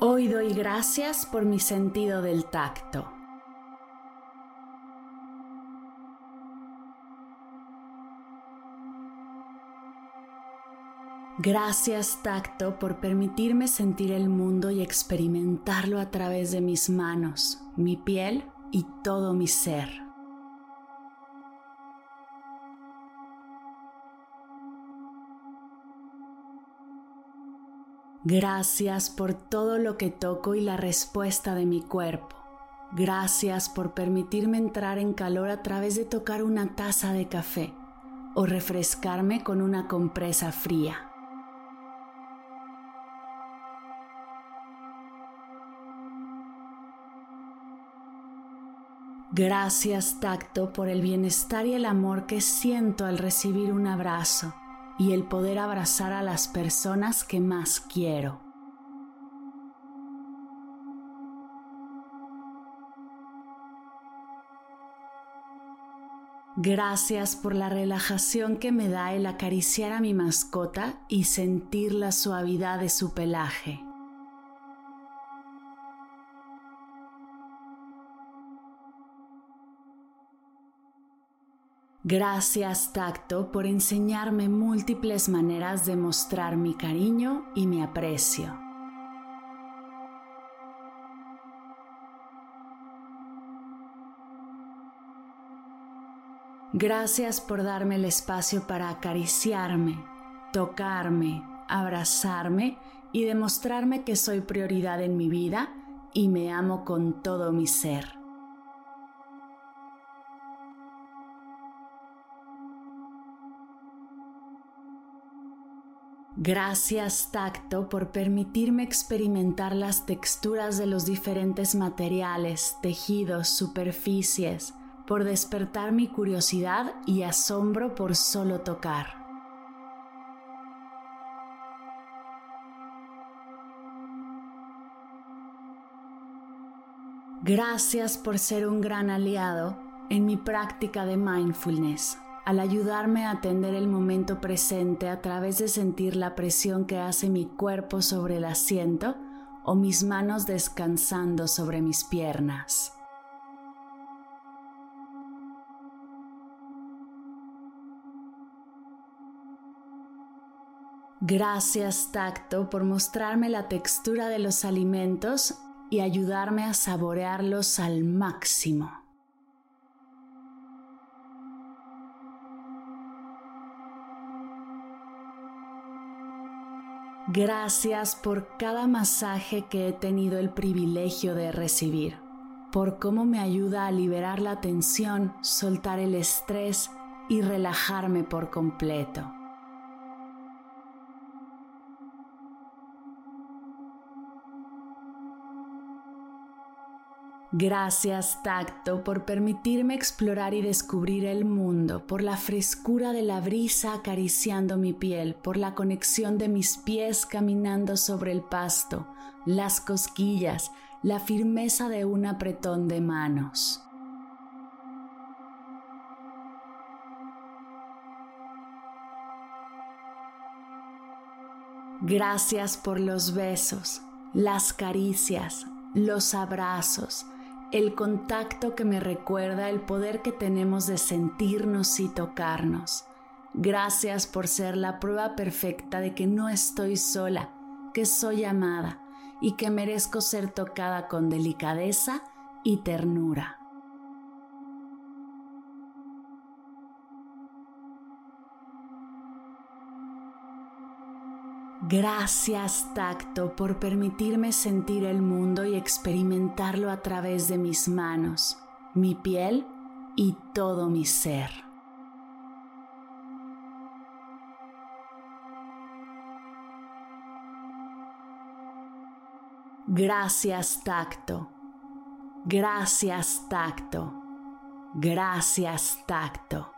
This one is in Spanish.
Hoy doy gracias por mi sentido del tacto. Gracias tacto por permitirme sentir el mundo y experimentarlo a través de mis manos, mi piel y todo mi ser. Gracias por todo lo que toco y la respuesta de mi cuerpo. Gracias por permitirme entrar en calor a través de tocar una taza de café o refrescarme con una compresa fría. Gracias tacto por el bienestar y el amor que siento al recibir un abrazo y el poder abrazar a las personas que más quiero. Gracias por la relajación que me da el acariciar a mi mascota y sentir la suavidad de su pelaje. Gracias tacto por enseñarme múltiples maneras de mostrar mi cariño y mi aprecio. Gracias por darme el espacio para acariciarme, tocarme, abrazarme y demostrarme que soy prioridad en mi vida y me amo con todo mi ser. Gracias tacto por permitirme experimentar las texturas de los diferentes materiales, tejidos, superficies, por despertar mi curiosidad y asombro por solo tocar. Gracias por ser un gran aliado en mi práctica de mindfulness al ayudarme a atender el momento presente a través de sentir la presión que hace mi cuerpo sobre el asiento o mis manos descansando sobre mis piernas. Gracias tacto por mostrarme la textura de los alimentos y ayudarme a saborearlos al máximo. Gracias por cada masaje que he tenido el privilegio de recibir, por cómo me ayuda a liberar la tensión, soltar el estrés y relajarme por completo. Gracias tacto por permitirme explorar y descubrir el mundo, por la frescura de la brisa acariciando mi piel, por la conexión de mis pies caminando sobre el pasto, las cosquillas, la firmeza de un apretón de manos. Gracias por los besos, las caricias, los abrazos, el contacto que me recuerda el poder que tenemos de sentirnos y tocarnos. Gracias por ser la prueba perfecta de que no estoy sola, que soy amada y que merezco ser tocada con delicadeza y ternura. Gracias tacto por permitirme sentir el mundo y experimentarlo a través de mis manos, mi piel y todo mi ser. Gracias tacto. Gracias tacto. Gracias tacto.